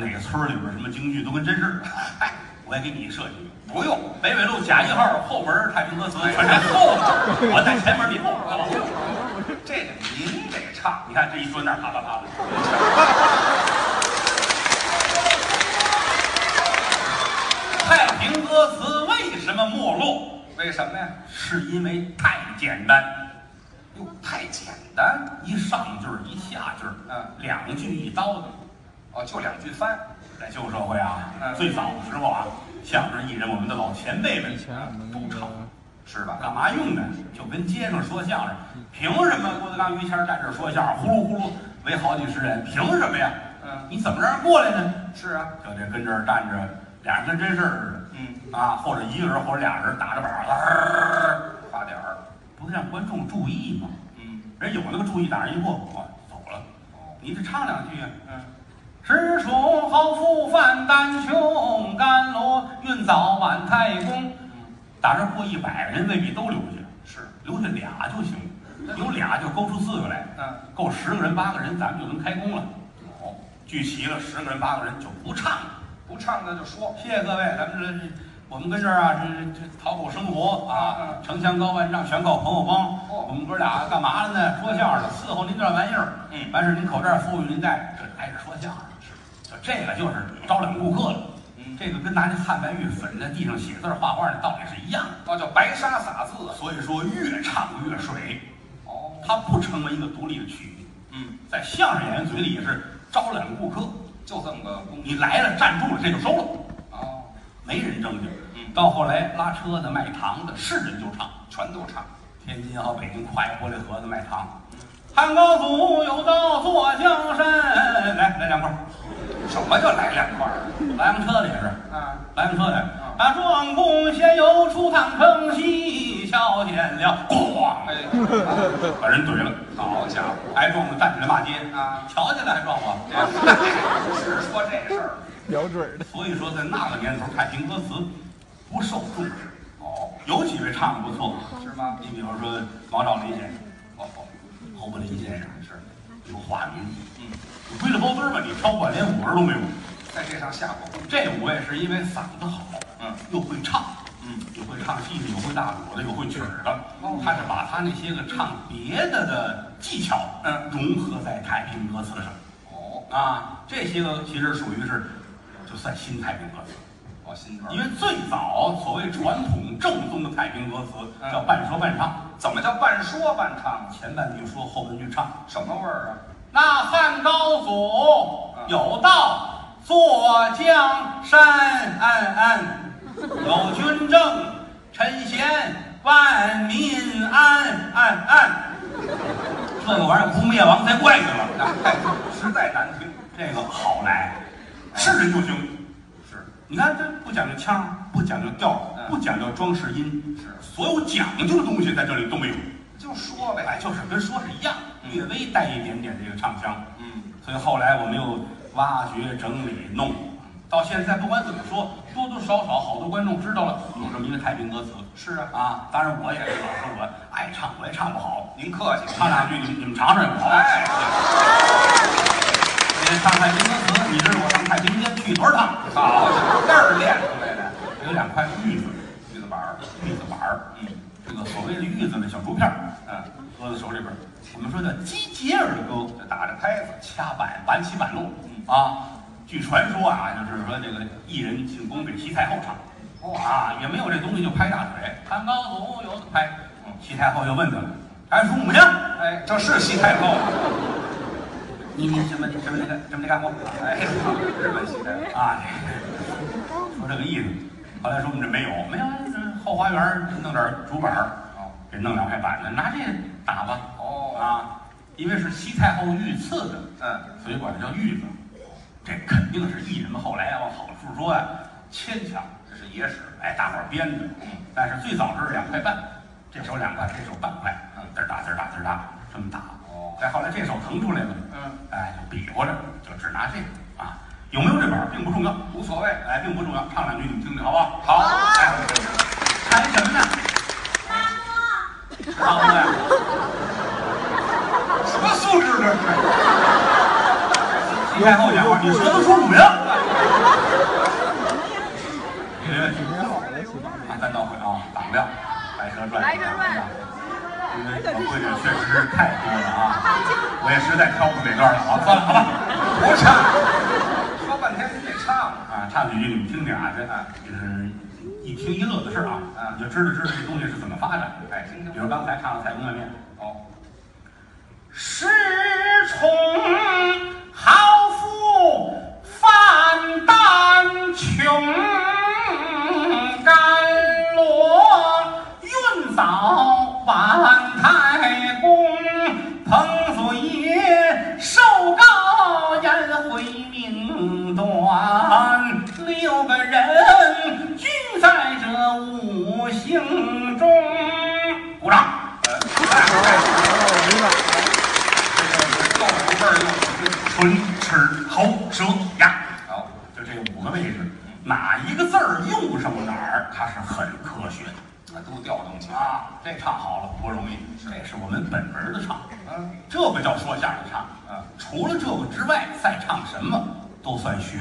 哪个村里边什么京剧都跟真似的。哎，我也给你设计一个，不用。北纬路甲一号后门太平歌词，全在后边，我在前门，你后边好不好？这个您得唱，你看这一说那啪啪啪的。太平歌词为什么没落？为什么呀？是因为太简单，哟，太简单，一上句儿一下句儿，嗯，两句一刀子。哦，就两句翻，在旧社会啊，嗯、最早的时候啊，相声艺人，我们的老前辈们都唱，是吧？干嘛用呢？就跟街上说相声，凭什么郭德纲、于谦站这说相声，呼噜呼噜围好几十人，凭什么呀？嗯，你怎么让人过来呢？是啊，就得跟这儿站着，俩人跟真事儿似的，嗯啊，或者一个人或者俩人打着板儿，发点儿，不是让观众注意吗？嗯，人有那个注意，打人一过，哇，走了。哦，你得唱两句啊。嗯。石锄好覆饭担穷，甘罗运早晚太公。打这过一百人未必都留下，是留下俩就行，有俩就勾出四个来，嗯，够十个人八个人，咱们就能开工了。哦，聚齐了十个人八个人就不唱了，不唱那就说。谢谢各位，咱们这我们跟这儿啊，这这讨口生活啊，城墙高万丈，全靠朋友帮。哦，我们哥俩干嘛了呢？说相声的，伺候您这玩意儿。嗯，完事您口罩富裕您戴，这挨着说相声。这个就是招揽顾客了，嗯，这个跟拿那汉白玉粉在地上写字画画的道理是一样的，哦，叫白沙撒字，所以说越唱越水，哦，它不成为一个独立的曲目，嗯，在相声演员嘴里也是招揽顾客，就这么个功，你来了站住了这就收了，哦，没人正经，嗯，到后来拉车的卖糖的是人就唱，全都唱，天津好北京挎一玻璃盒子卖糖，汉高祖有道坐江山，来来两块。什么叫来两块儿？拉洋车的也是啊，拉洋车的啊，庄公先游出趟城西，瞧见了，咣，哎，把人怼了。好家伙，挨撞的站起来骂街啊，瞧见了还撞我，是说这事儿，标准的。所以说，在那个年头，太平歌词不受重视。哦，有几位唱的不错，是吗？你比如说毛兆林先生，哦哦，侯伯林先生是有化名，嗯，你归了包堆吧，你挑半连五人都没有。在这上下过功。这五位是因为嗓子好，嗯，又会唱，嗯，有会唱戏的，有会大鼓的，有会曲儿的。哦他是把他那些个唱别的的技巧，嗯，融合在太平歌词上。哦，啊，这些个其实属于是，就算新太平歌词。哦，新歌。因为最早所谓传统正宗的太平歌词叫半说半唱。怎么叫半说半唱？前半句说，后半句唱，什么味儿啊？那汉高祖有道。坐江山，有军政，臣贤，万民安安安。这个玩意儿不灭亡才怪呢了！实在难听。这个好来，是人就行。是，你看这不讲究腔，不讲究调，不讲究装饰音，是所有讲究的东西在这里都没有。就说呗，哎，就是跟说是一样，略微带一点点这个唱腔。嗯，所以后来我们又挖掘、整理、弄。到现在，不管怎么说，多多少少好多观众知道了有这么一个太平歌词。是啊，啊，当然我也是老说我爱唱，我也唱不好。您客气，唱两句你们你们尝尝也不好。哎，你唱太平歌词，你知道我上太平间去多少趟？好，这儿练出来的。有两块玉子，玉子板儿，玉子板儿。嗯，这个所谓的玉子呢，小竹片儿，嗯，搁在手里边。我们说叫击节儿的歌，就打着拍子，掐板，板起板落。啊。据传说啊，就是说这个艺人进宫给西太后唱，啊，也没有这东西就拍大腿。汉高祖有的拍，嗯，西太后就问他了，还说母亲，哎，这是西太后，你你什么什么那个什么干活？哎，日本西太后啊，说这个意思。后来说我们这没有，没有，后花园弄点竹板儿，给弄两块板子，拿这打吧。哦，啊，因为是西太后御赐的，嗯，所以管它叫玉子。这肯定是艺人们后来，往好处说啊，牵强，这是野史，哎，大伙编的。但是最早是两块半，这手两块，这手半块，嗯，嘚儿打嘚儿打嘚儿打，这么打。再，后来这手腾出来了，嗯，哎，就比划着，就只拿这个啊。有没有这本并不重要，无所谓，哎，并不重要。唱两句你们听听，好不好？好。哎，谈什么呢？大哥。大哥。什么素质这是？你太后讲话，你说都说五没问题没问题，咱倒回啊，党亮，白蛇传。白蛇传。因为我会的确实是太多了啊，我也实在挑不出哪段了啊，算了，好吧，不唱，说半天你得唱啊，唱几句你们听听啊，这啊，这是一听一乐的事啊，啊，你就知道知道这东西是怎么发展。哎，听听。比如刚才唱的《菜公卖面》，哦，失宠好富范丹穷，甘罗云扫万太公，彭祖爷寿高颜回命短，六个人聚在这五行中，鼓掌。豆腐味儿又唇、齿、喉、舌、牙，好，就这五个位置，哪一个字儿用上哪儿，它是很科学的啊，都调动起来。啊。这唱好了不容易，这是我们本门的唱，这个叫说相声唱。啊，除了这个之外，再唱什么都算学。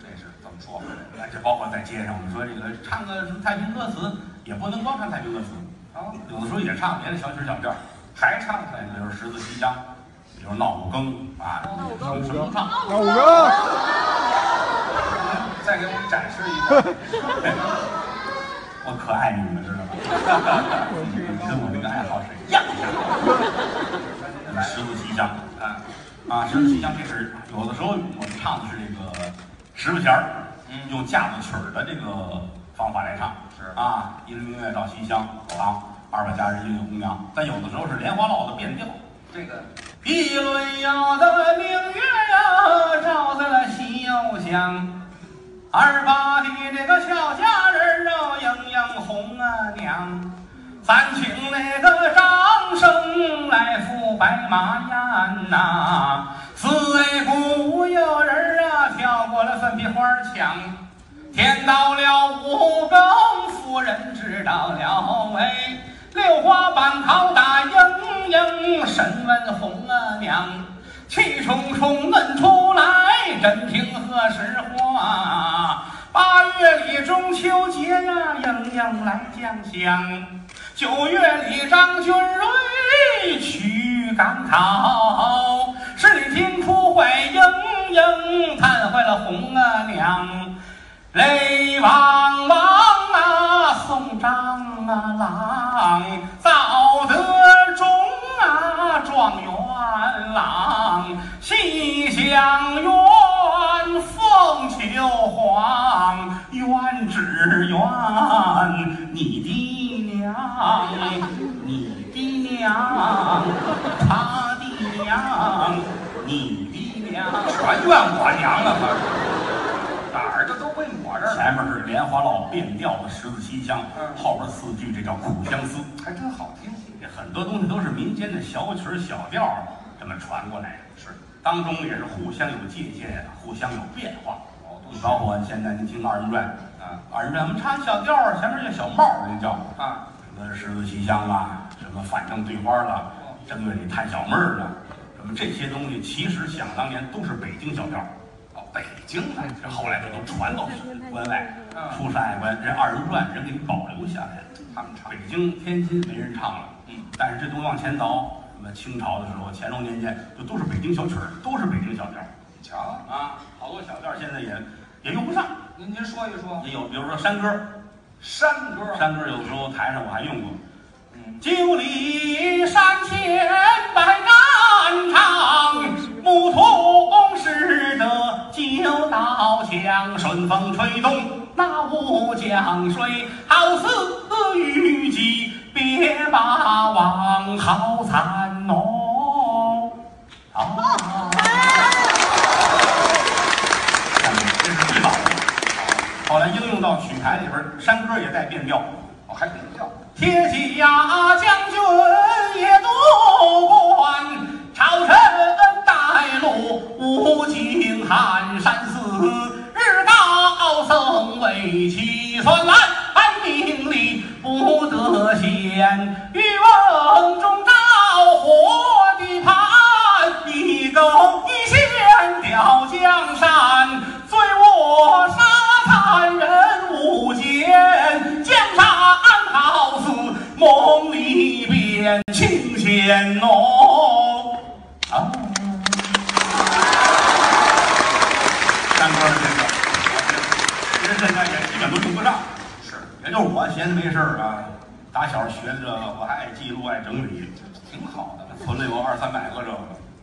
这是怎么说？哎，这包括在街上，我们说这个唱个什么太平歌词，也不能光唱太平歌词，啊，有的时候也唱别的小曲小调，还唱哎，比如十字西厢，比如闹五更啊，什么什么都唱。闹五更，再给我们展示一下。我可爱你们，知道吗？跟我那个爱好是一样的。十字西厢啊啊，十字西厢，这是有的时候我们唱的是这个十八弦儿，用架子曲儿的这个方法来唱。是啊，一轮明月照西厢，啊，二百佳人应有红娘。但有的时候是莲花落的变调。这个一轮耀的明月呀，照在了西游乡。二八的这个小佳人啊，应应红啊娘。咱请那个张生来赴白马宴呐。四位古有人啊，跳过了粉壁花墙。天到了五更，夫人知道了哎。六花板桃打莺莺，审问红啊娘，气冲冲问出来，真听何时话？八月里中秋节呀，莺莺来将相。九月里张君瑞去赶考，十里听出坏莺莺，弹坏了红啊娘。泪汪汪啊，送张啊郎，早得中啊状元郎，西厢院凤求凰，愿只愿你的娘，你的娘，他的娘，你的娘，全怨我娘了，可是哪儿这都归我这儿，前面是莲花落变调的十字西厢，嗯后边四句这叫苦相思。还真好听。这很多东西都是民间的小曲儿小调这么传过来的，是当中也是互相有借鉴，互相有变化。哦，你包括现在您听二人转啊，二人转我们唱小调儿，前面叫小帽儿，那叫啊，什么十字西厢啦，什么反正对花了，正月里探小妹儿啦，什么这些东西，其实想当年都是北京小调儿。哦，北京的，这后来这都传到关外，嗯出山海关，人二人转人给你保留下来了。他们唱北京、天津没人唱了，嗯，但是这东西往前倒，什么清朝的时候、乾隆年间，就都是北京小曲儿，都是北京小调儿你瞧，啊。好多小调儿现在也也用不上，您您说一说也有，比如说山歌，山歌，山歌有时候台上我还用过。嗯，九里山前百战场，牧童拾得九道枪，顺风吹动那乌江水，好似虞姬别把王，好残哦！啊，看见这是最早的。后来应用到曲牌里边，山歌也带变调。哦，还变调，铁骑呀，将军也多关，朝臣带路无尽寒山寺，日高僧为起算来命里不得闲，欲望中梦里边清闲哦。啊！单哥的这个，其实现在也基本都用不上。是，也就是我闲着没事啊，打小学这个，我还爱记录，爱整理，挺好的。存了有二三百个这个，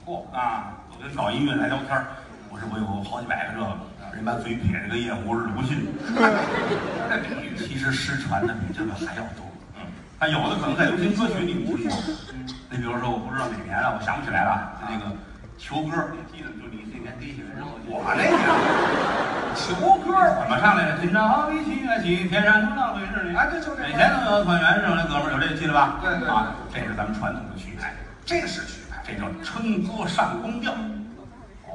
嚯、啊！我跟搞音乐来聊天我这不有好几百个这个。人把嘴撇着跟燕壶似的，不信。其实失传的比这个还要多。嗯，他有的可能在流行歌曲里听过。你比如说，我不知道哪年了，我想不起来了。就那个球歌，你记得就你那年第几回？我那年球歌怎么唱来的？今朝好比七月七，天上有浪飞日丽。啊，这就这每天都有团圆，生的哥们儿有这个记得吧？对对对啊，这是咱们传统的曲牌，这是曲牌。这叫春歌上宫调。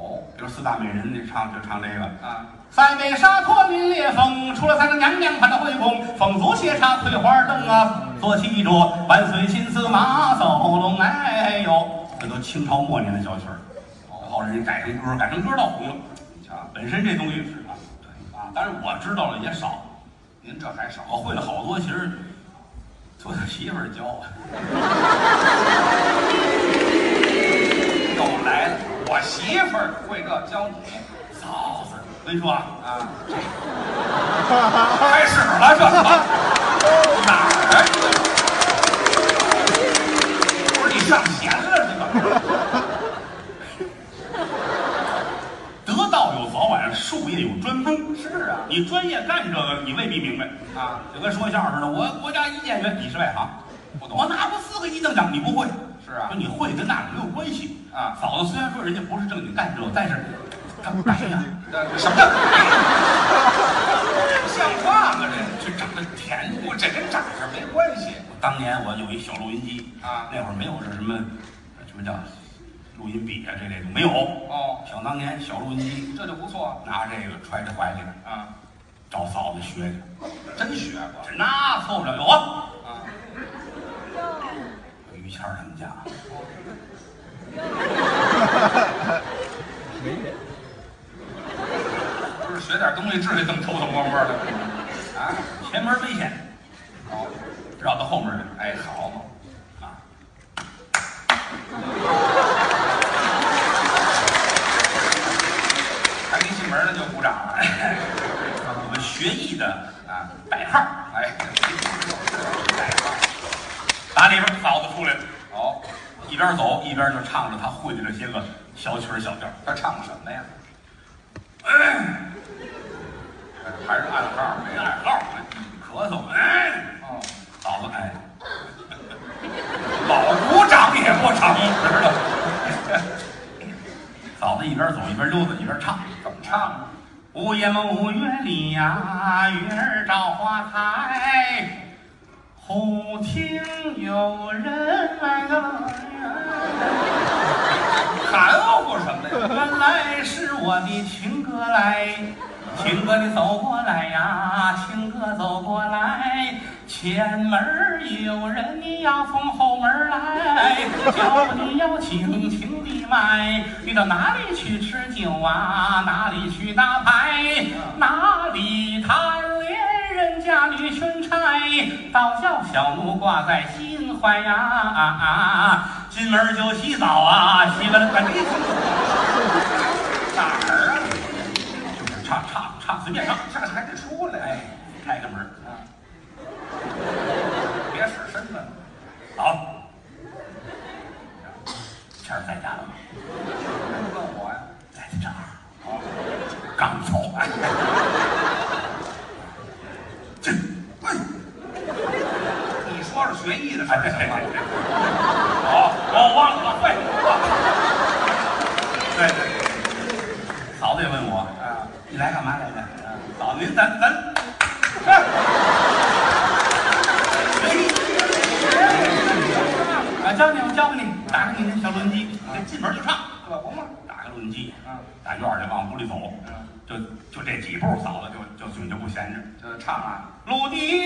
哦比如四大美人，那唱就唱这个。啊，塞北沙陀凛冽风，出了三个娘娘盘的回宫，风足斜插翠花灯啊，坐骑着万岁金丝马走龙，哎呦，这都清朝末年的小曲儿，后来人改成歌，改成歌倒红了。瞧，本身这东西是啊，对啊，但是我知道了也少，您这还少。我会了好多，其实都是媳妇儿教我。又来了，我媳妇教你嫂子，我跟你说啊，啊？开始了，这哪儿啊？不是你上弦了，你怎么？得道有早晚，术业有专攻。是啊，你专业干这个，你未必明白啊，就跟说相声的，我国家一建员，你是外行，不懂我拿过四个一等奖，你不会。是啊。说你会跟那个没有关系。啊。嫂子虽然说人家不是正经干这个，但是他 不白呀，这什么？叫像话吗？这？就长得甜。我这跟长相没关系。当年我有一小录音机啊。那会儿没有这什么什么叫录音笔啊这类的没有。哦，想当年小录音机，这就不错。拿这个揣在怀里啊，找嫂子学去，真学过。这那凑不了有啊。啊。于谦儿他们家，不是学点东西，至于这么偷偷摸摸的啊？前门危险，好，绕到后门来。哎，好嘛，啊，还没进门呢就鼓掌了，我们学艺的啊，代号，哎，打里边嫂子出来了，好，一边走一边就唱着他会的这些个小曲儿小调。他唱什么呀？哎，还是暗号没暗号，咳嗽，哎，哦，嫂子，哎，老鼓掌也不成，知道？嫂子一边走一边溜达一边唱，怎么唱啊？午夜梦月里呀，月儿照花台，忽听有人来了呀。含糊什么呀？原来是我的情哥来，情哥你走过来呀，情哥走过来，前门有人，你要从后门来，叫你要轻轻地迈，你到哪里去吃酒啊？哪里去打牌？哪里谈家女裙钗？倒叫小奴挂在心怀呀！啊啊进门就洗澡啊，洗完了赶紧哪儿啊？就是唱唱唱，随便唱。这还得出来，哎，开个门啊，别使身子，好。谦儿在家了吗？问我呀？在这儿刚走。进，哎，你说说学艺的事哎儿行吗？哦，我忘了，会。对对对，嫂子也问我，你来干嘛来的？嫂子，您咱咱，啊，教你，我教给你，打开你那小录音机，这进门就唱，可不嘛？打开录音机，打院里往屋里走，嗯，就就这几步，嫂子就就嘴就不闲着。就唱啊，陆地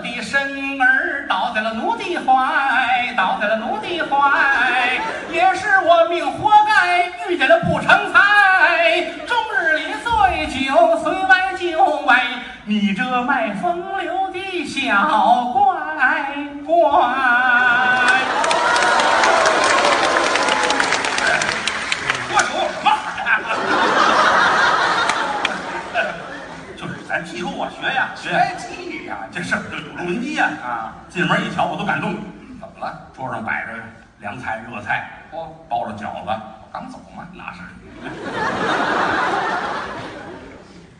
的身儿，倒在了奴的怀，倒在了奴的怀，也是我命活该遇见了不成才，终日里醉酒随歪就歪，你这卖风流的小乖乖。记住我学呀，学别记呀，这是录音机呀啊！进门一瞧，我都感动。怎么了？桌上摆着凉菜、热菜，嚯，包着饺子，我刚走嘛。那是。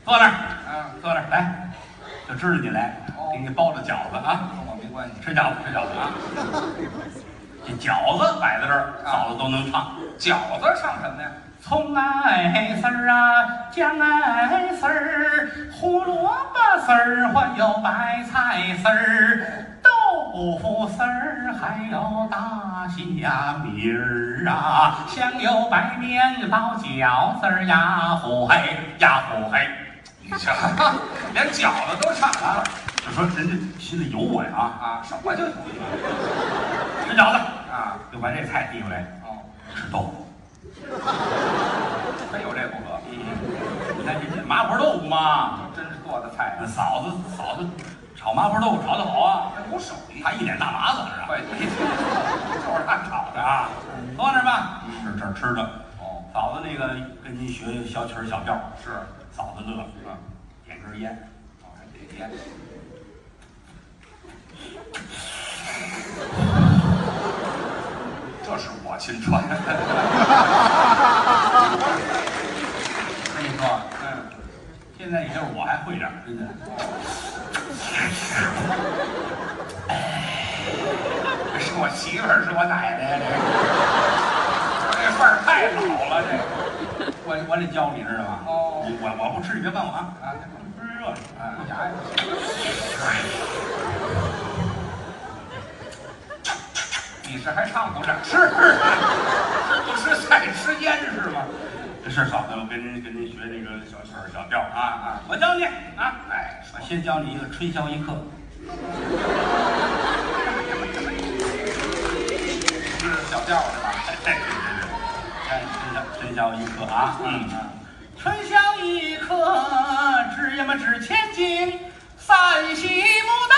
坐那儿，啊，坐那儿来，就知道你来，哦给你包着饺子啊，跟我没关系。吃饺子，吃饺子啊。这饺子摆在这儿，嫂子都能唱。饺子唱什么呀？葱艾丝儿啊，姜艾丝儿，胡萝卜丝儿，还有白菜丝儿，豆腐丝儿，还有大虾米儿啊，香油白面包饺子儿呀，呼嘿呀呼嘿，你瞧，连饺子都唱了就说人家心里有我呀啊！啊？什么就有吃饺子，啊？就把这菜递过来，哦，吃豆腐。非有这不可。嗯，你看这麻婆豆腐嘛，真是做的菜啊，嫂子嫂子炒麻婆豆腐炒得好啊。那有手艺。他一脸大麻子是吧？对，就是他炒的啊，坐那儿吧，是这儿吃的。哦，嫂子那个跟您学小曲儿小调，是，嫂子乐，嗯，点根烟，哦，还点烟。这是我亲传 的。我跟你说，嗯，现在也就是我还会点儿，真的。这是我媳妇儿，是我奶奶呀，这这范儿太老了，这个。我我得教你知道吗？哦你我我不吃，你别问我啊。啊，不是热的啊，牙呀，你是还唱不上吃？不吃菜吃烟是吗？这是嫂子，我跟您跟您学这个小曲儿小调啊啊！我教你啊，哎，我先教你一个春宵一刻。是小调是吧？哎，对，哎，春宵春宵一刻啊，嗯嗯，春宵一刻，只呀嘛只前进，三喜牡丹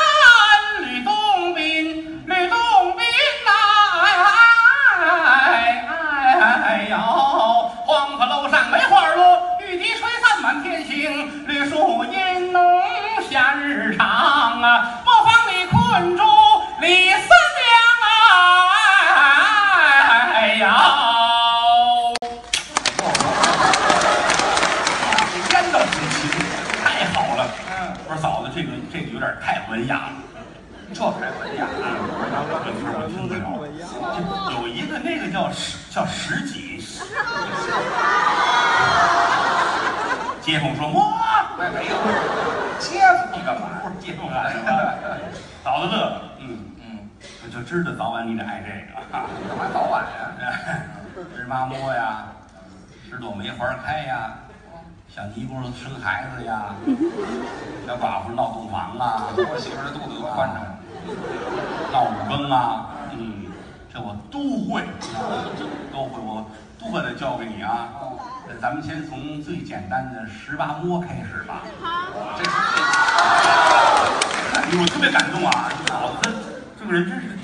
磨坊里困住李三娘啊，哎呀。这烟都不行。太好了！嗯，我说嫂子，这个这个有点太文雅了，这还文雅啊？这词儿我听不了。就有一个那个叫十叫十几，街坊说摸，哎，没有，接你干嘛？不是街坊啊，是吧？嫂子乐了，嗯，嗯，我就知道早晚你得爱这个啊。干嘛早晚呀？芝麻摸呀，十朵梅花开呀，小尼姑生孩子呀，小寡妇闹洞房啊。我媳妇儿的肚子都宽敞。闹五更啊，嗯，这我都会，都会，我都把它教给你啊。咱们先从最简单的十八摸开始吧。这哎呦我特别感动啊！嫂子这个人真是，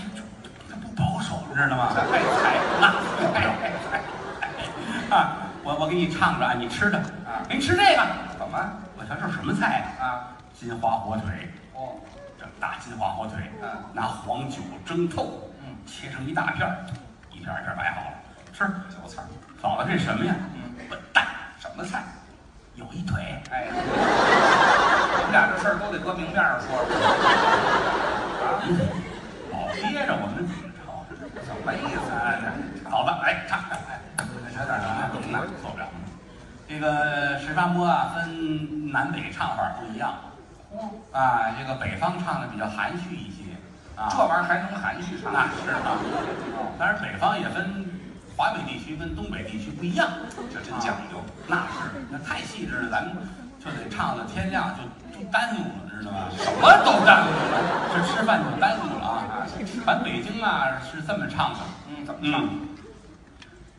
知道吗？爱菜那不保守。啊，我我给你唱着啊，你吃着啊给你吃这个。怎么我瞧这是什么菜啊？啊？金华火腿。哦，这大金华火腿，嗯拿黄酒蒸透，嗯，切成一大片儿，一片一片摆好了，吃。韭菜儿，嫂子，这什么呀？嗯，笨蛋，什么菜？有一腿。哎，你们俩这事儿都得搁明面上说说。啊，老憋着我们？没意思啊？嫂子，来唱，哎，小点声啊那受不了。这个十八摸啊，分南北唱法不一样。哦啊，这个北方唱的比较含蓄一些。啊，这玩意儿还能含蓄唱？那是啊。但是，北方也分华北地区跟东北地区不一样。这真讲究。那是，那太细致了，咱们就得唱到天亮就就耽误了，知道吗？什么都耽误了。这吃饭就耽误了啊！咱北京啊是这么唱的，嗯，怎么唱？嗯。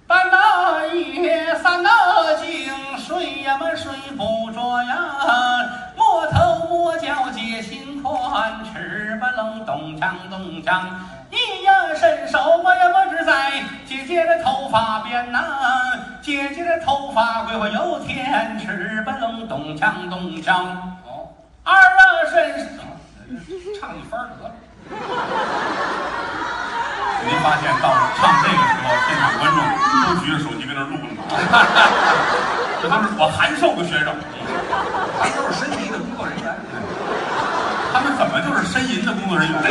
半大夜，三那更，睡呀么睡不着呀，摸头摸脚解心宽，吃吧楞咚锵咚锵，一呀伸手我也不知在姐姐的头发边呐，姐姐的头发归我有天，吃吧楞咚锵咚锵。哦，身唱一番得了。您发现到了唱这个时候，现场观众都举着手机跟那录了吗？这都是我函授的学生，他都是申遗的工作人员。他们怎么就是呻吟的工作人员呢？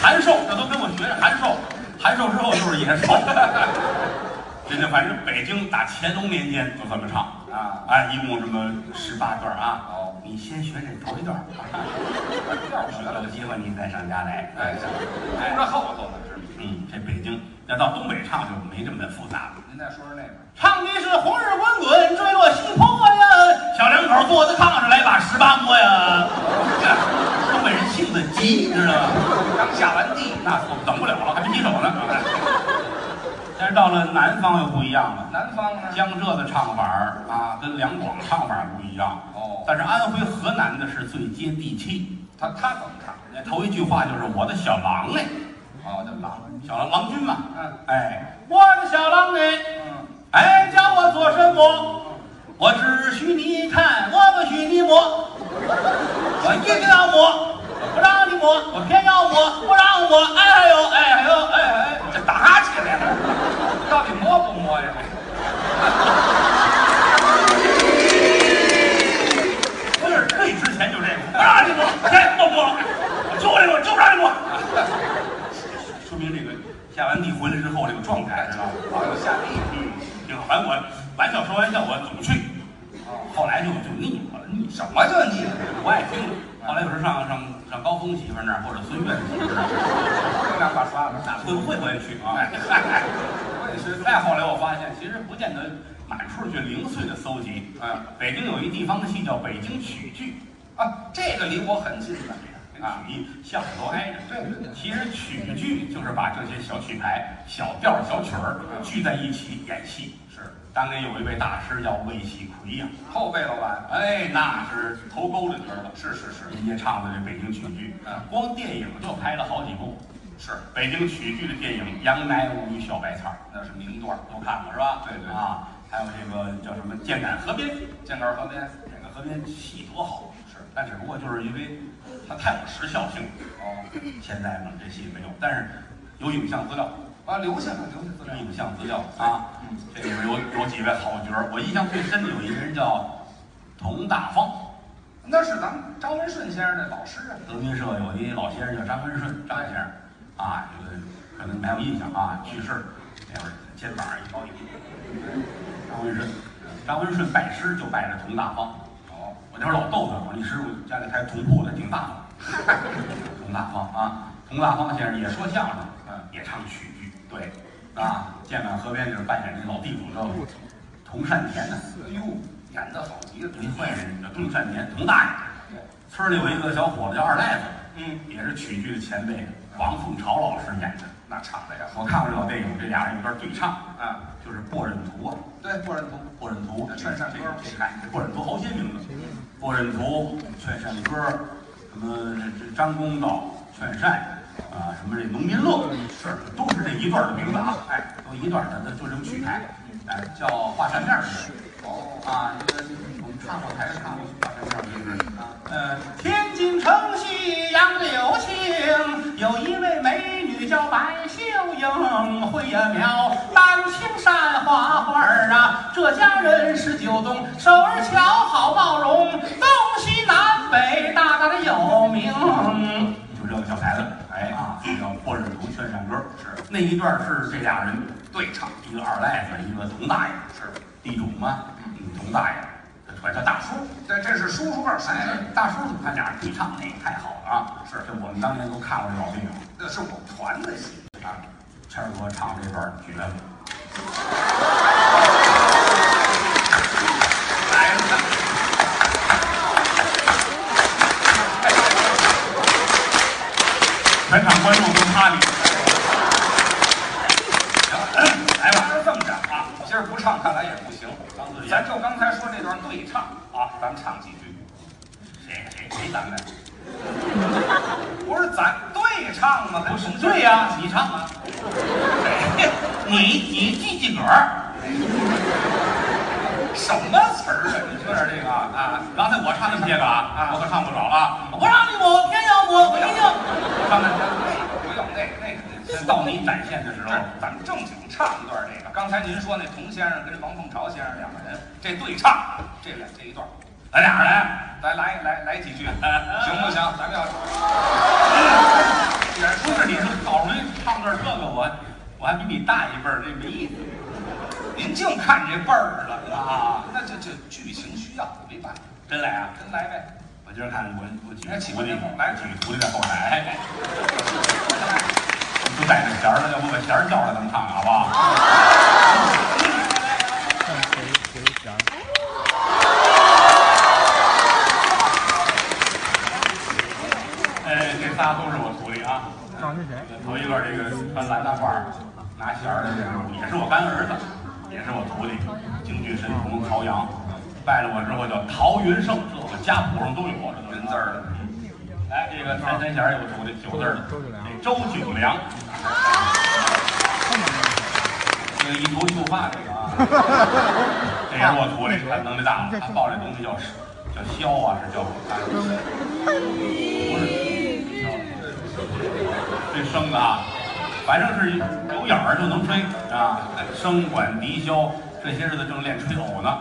函授，这都跟我学的函授，函授之后就是野兽。人家反正北京打乾隆年间就这么唱啊哎，一共这么十八段啊。哦你先学这头一段，要学了有机会你再上家来。哎，行，不知后头呢是吗？嗯，这北京要到东北唱就没这么复杂了。您再说说那个。唱的是红日滚滚，坠落西坡呀，小两口坐在炕上来把十八摸呀。东北人性子急，你知道吗？刚下完地，那等不了了，还没洗手呢。但是到了南方又不一样了，南方呢？江浙的唱法儿啊，跟两广唱法不一样。哦但是安徽、河南的是最接地气。他他怎么唱？那头一句话就是我的小郎哎，哦，叫郎。小郎郎君嘛。嗯哎，我的小郎哎。嗯，哎，叫我做什么？我只许你看，我不许你摸。我一定要摸，我不让你摸，我偏要摸，不让我。哎呦，哎呦，哎哎，这打起来了，到底摸不摸呀？不是最之前就这个，不让你摸，哎，不摸，我就这个，就不让你摸。说明这个下完地回来之后这个状态，知道吗？好，有下地。嗯，挺好。反正我玩笑说玩笑，我总去。后来就就腻我了，腻什么叫你？不爱听了。后来有时候上上上高峰媳妇那儿，或者孙越媳妇那儿，这两把刷子，那会不会我也去啊？我也是。再后来我发现，其实不见得满处去零碎的搜集。嗯，北京有一地方戏叫北京曲剧，啊，这个离我很近的。跟曲艺相声都挨着。对其实曲剧就是把这些小曲牌、小调、小曲儿聚在一起演戏。是，当年有一位大师叫魏喜奎呀、后辈老板。哎，那是头钩的角儿了。是是是人家唱的这北京曲剧，嗯光电影就拍了好几部。是，北京曲剧的电影《杨乃武与小白菜》，那是名段。都看过是吧？对对啊，还有这个叫什么《箭杆河边》，箭杆河边。河边戏多好，是，但只不过就是因为它太有时效性了。哦，现在呢，这戏没有，但是有影像资料，啊，留下了，留下资料。有影像资料啊。这里边有有几位好角儿，我印象最深的有一个人叫佟大方。那是咱们张文顺先生的老师啊。德云社有一老先生叫张文顺，张先生，啊，这个可能没有印象啊，去世那会儿肩膀一高一低。张文顺，张文顺拜师就拜了佟大方。那时候老逗他，我那师傅家里开铜铺的挺大的。佟大方啊，佟大方先生也说相声，嗯也唱曲剧，对，啊，剑满河边就是扮演这老地主叫佟善田呢。哎呦，演的好极了。一坏人叫佟善田，佟大爷。村里有一个小伙子叫二赖子，嗯，也是曲剧的前辈，王凤朝老师演的。那唱的呀，我看过这老电影，这俩人有段对唱，啊，就是《过人图》啊，对，过人图。《过人图》劝善歌这这看这《破阵图》好些名字，《破阵图》、劝善歌，什么这张公道、劝善啊，什么这农民乐，是都是这一段的名字啊，哎，都一段的，那就这么曲牌，哎，叫画扇面的。哦，啊，我们唱过台上唱过画扇面就是啊，呃，天津城西杨柳青，有一位美女叫白秀英，会呀描丹青山花花儿啊，这家人是九东，手儿巧，好貌容，东西南北大大的有名。就这个小牌子，哎啊，叫破阵图劝善歌，是那一段是这俩人对唱，一个二赖子，一个佟大爷，是地主嘛，嗯，佟大爷，这管叫大叔，这，这是叔叔辈儿哎哎，，大叔他俩人对唱，那个太好了啊！是，这我们当年都看过这老电影那是我们团的戏。啊，谦儿哥唱这段绝了，全场观众都趴里。来吧，那这么着啊，今儿不唱看来也不行。当自咱就刚才说这段对唱啊，咱们唱几句。谁谁谁咱们？不是咱对唱吗？不是对呀、你唱啊。你你记记个儿，什么词儿啊？你说点这个啊啊！刚才我唱那么些个我可唱不少啊！我让你我偏要我，我一定我唱那个不用那那个，那到你展现的时候，咱们正经唱一段这个。刚才您说那童先生跟王凤朝先生两个人这对唱，这两这一段，咱俩人来来来来几句，行不行？咱们要也不是你说好容易唱段这个，我我还比你大一辈儿，这没意思。您净看这辈儿了啊？那这这剧情需要，没办法，真来啊！真来呗。我今儿看我我几个来起徒弟，来几个徒弟在后台，都带着弦儿了，要不把弦儿叫来，咱们唱唱好不好？哎，这仨都是我徒弟啊。找那谁？头一个这个穿蓝大褂儿拿弦儿的，也是我干儿子，也是我徒弟，京剧神童陶阳。拜了我之后叫陶云胜，这我家谱上都有，这都人字儿的。来，这个弹三弦儿有徒弟九字儿的，这周九良，这个一头秀发这个啊，这也是我徒弟，他能力大，他抱这东西叫叫箫啊，是叫不是这笙子啊，反正是有眼儿就能吹啊，笙管笛箫，这些日子正练吹偶呢。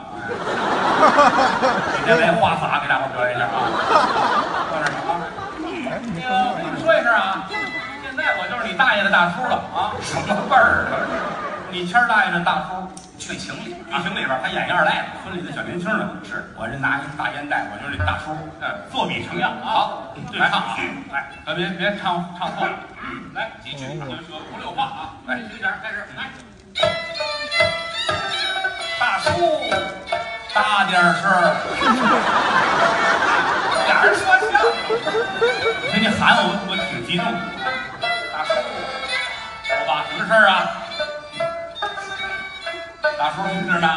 今天来花洒给大伙表演一下啊，到这儿啊。哎，你那个我跟你说一声啊，现在我就是你大爷的大叔了啊，什么辈儿啊？你谦大爷的大叔。剧情里剧情里边他演一二代，村里的小年轻呢。是我这拿一大烟袋，我就是这大叔，嗯，作比成样啊。好，对唱啊，来，可别别唱唱错了，来几句，就说五六话啊，来，听点开始，来。大叔，大点声，俩人说相声，你你喊我，我挺激动。大叔，老爸，什么事儿啊？大叔听着呢